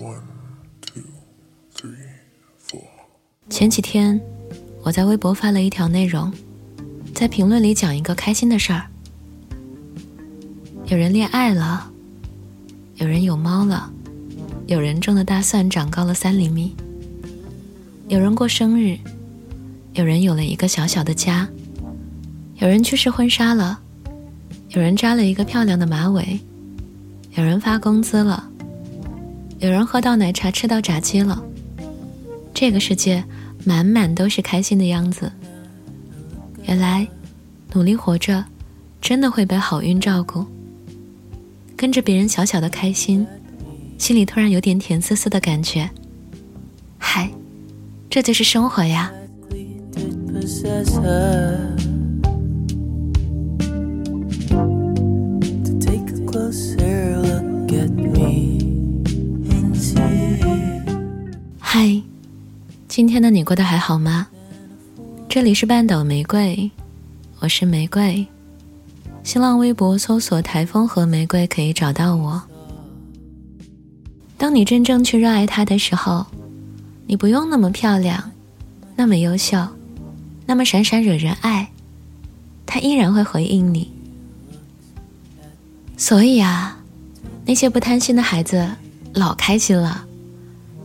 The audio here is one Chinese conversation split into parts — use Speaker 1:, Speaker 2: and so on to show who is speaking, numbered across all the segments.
Speaker 1: One, two, three, four.
Speaker 2: 前几天，我在微博发了一条内容，在评论里讲一个开心的事儿。有人恋爱了，有人有猫了，有人种的大蒜长高了三厘米，有人过生日，有人有了一个小小的家，有人去试婚纱了，有人扎了一个漂亮的马尾，有人发工资了。有人喝到奶茶，吃到炸鸡了。这个世界满满都是开心的样子。原来，努力活着，真的会被好运照顾。跟着别人小小的开心，心里突然有点甜丝丝的感觉。嗨，这就是生活呀。今天的你过得还好吗？这里是半岛玫瑰，我是玫瑰。新浪微博搜索“台风和玫瑰”可以找到我。当你真正去热爱它的时候，你不用那么漂亮，那么优秀，那么闪闪惹人爱，它依然会回应你。所以啊，那些不贪心的孩子老开心了。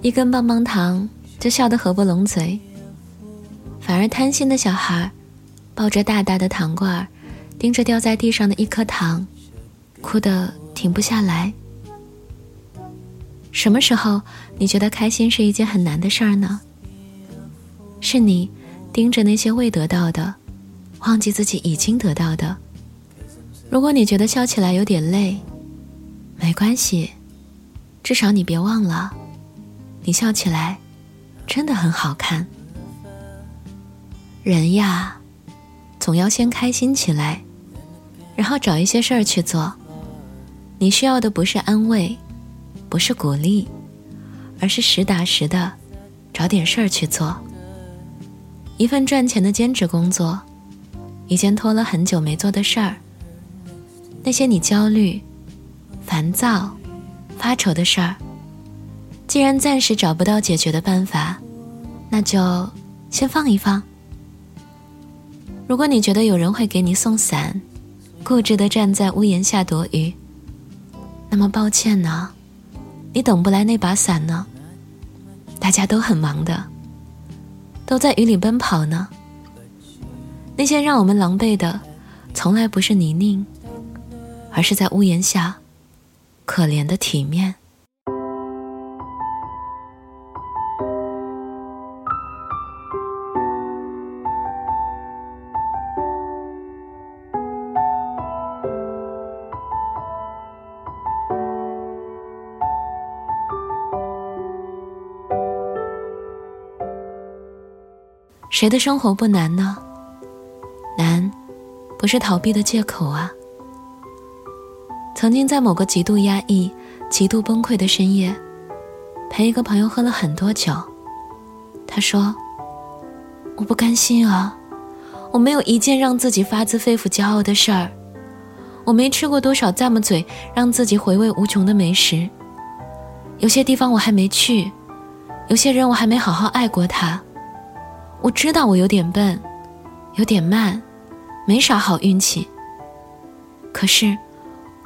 Speaker 2: 一根棒棒糖就笑得合不拢嘴，反而贪心的小孩抱着大大的糖罐盯着掉在地上的一颗糖，哭得停不下来。什么时候你觉得开心是一件很难的事儿呢？是你盯着那些未得到的，忘记自己已经得到的。如果你觉得笑起来有点累，没关系，至少你别忘了。你笑起来，真的很好看。人呀，总要先开心起来，然后找一些事儿去做。你需要的不是安慰，不是鼓励，而是实打实的找点事儿去做。一份赚钱的兼职工作，一件拖了很久没做的事儿，那些你焦虑、烦躁、发愁的事儿。既然暂时找不到解决的办法，那就先放一放。如果你觉得有人会给你送伞，固执的站在屋檐下躲雨，那么抱歉呢，你等不来那把伞呢。大家都很忙的，都在雨里奔跑呢。那些让我们狼狈的，从来不是泥泞，而是在屋檐下可怜的体面。谁的生活不难呢？难，不是逃避的借口啊。曾经在某个极度压抑、极度崩溃的深夜，陪一个朋友喝了很多酒。他说：“我不甘心啊，我没有一件让自己发自肺腑骄傲的事儿，我没吃过多少咂么嘴让自己回味无穷的美食，有些地方我还没去，有些人我还没好好爱过他。”我知道我有点笨，有点慢，没啥好运气。可是，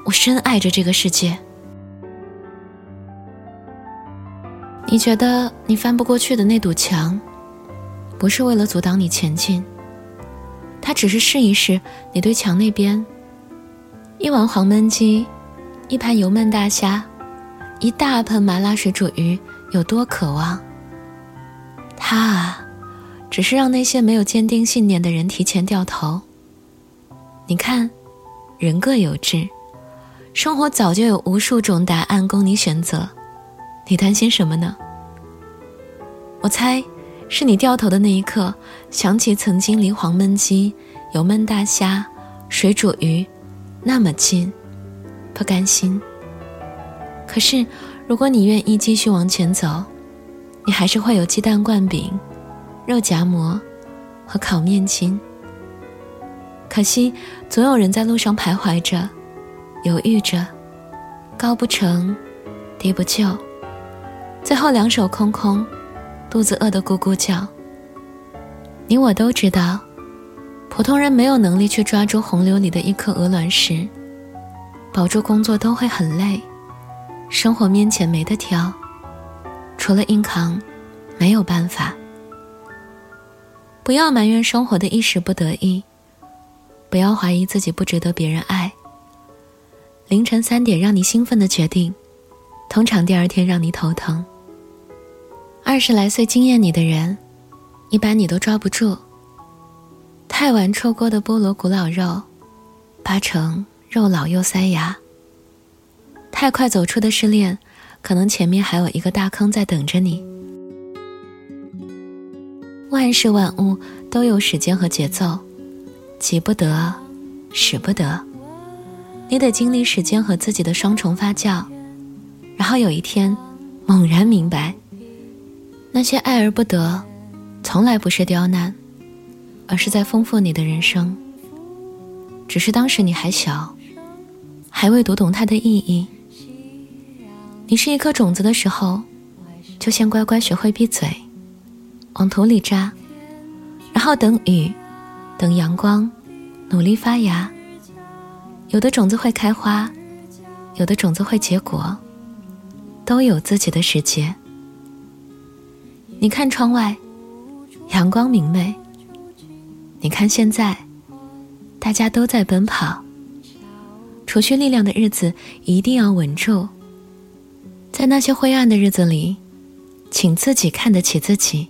Speaker 2: 我深爱着这个世界。你觉得你翻不过去的那堵墙，不是为了阻挡你前进，它只是试一试你对墙那边。一碗黄焖鸡，一盘油焖大虾，一大盆麻辣水煮鱼，有多渴望？它啊。只是让那些没有坚定信念的人提前掉头。你看，人各有志，生活早就有无数种答案供你选择，你担心什么呢？我猜，是你掉头的那一刻，想起曾经离黄焖鸡、油焖大虾、水煮鱼那么近，不甘心。可是，如果你愿意继续往前走，你还是会有鸡蛋灌饼。肉夹馍和烤面筋。可惜，总有人在路上徘徊着，犹豫着，高不成，低不就，最后两手空空，肚子饿得咕咕叫。你我都知道，普通人没有能力去抓住洪流里的一颗鹅卵石，保住工作都会很累，生活面前没得挑，除了硬扛，没有办法。不要埋怨生活的一时不得意，不要怀疑自己不值得别人爱。凌晨三点让你兴奋的决定，通常第二天让你头疼。二十来岁惊艳你的人，一般你都抓不住。太晚出锅的菠萝古老肉，八成肉老又塞牙。太快走出的失恋，可能前面还有一个大坑在等着你。万事万物都有时间和节奏，急不得，使不得。你得经历时间和自己的双重发酵，然后有一天，猛然明白，那些爱而不得，从来不是刁难，而是在丰富你的人生。只是当时你还小，还未读懂它的意义。你是一颗种子的时候，就先乖乖学会闭嘴，往土里扎，然后等雨，等阳光，努力发芽。有的种子会开花，有的种子会结果，都有自己的时节。你看窗外，阳光明媚；你看现在，大家都在奔跑。储蓄力量的日子一定要稳住。在那些灰暗的日子里，请自己看得起自己。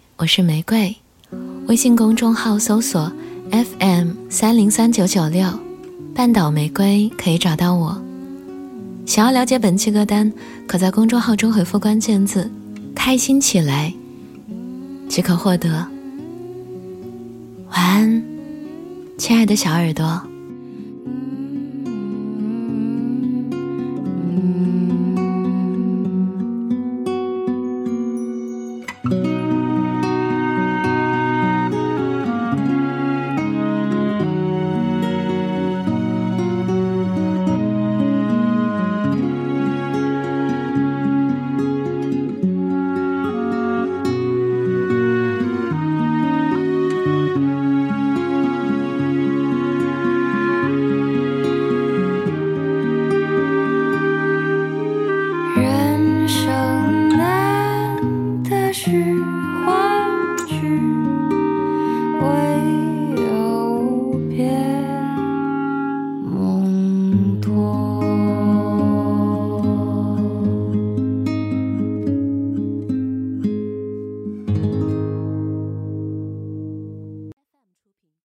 Speaker 2: 我是玫瑰。微信公众号搜索 FM 三零三九九六，半岛玫瑰可以找到我。想要了解本期歌单，可在公众号中回复关键字“开心起来”，即可获得。晚安，亲爱的小耳朵。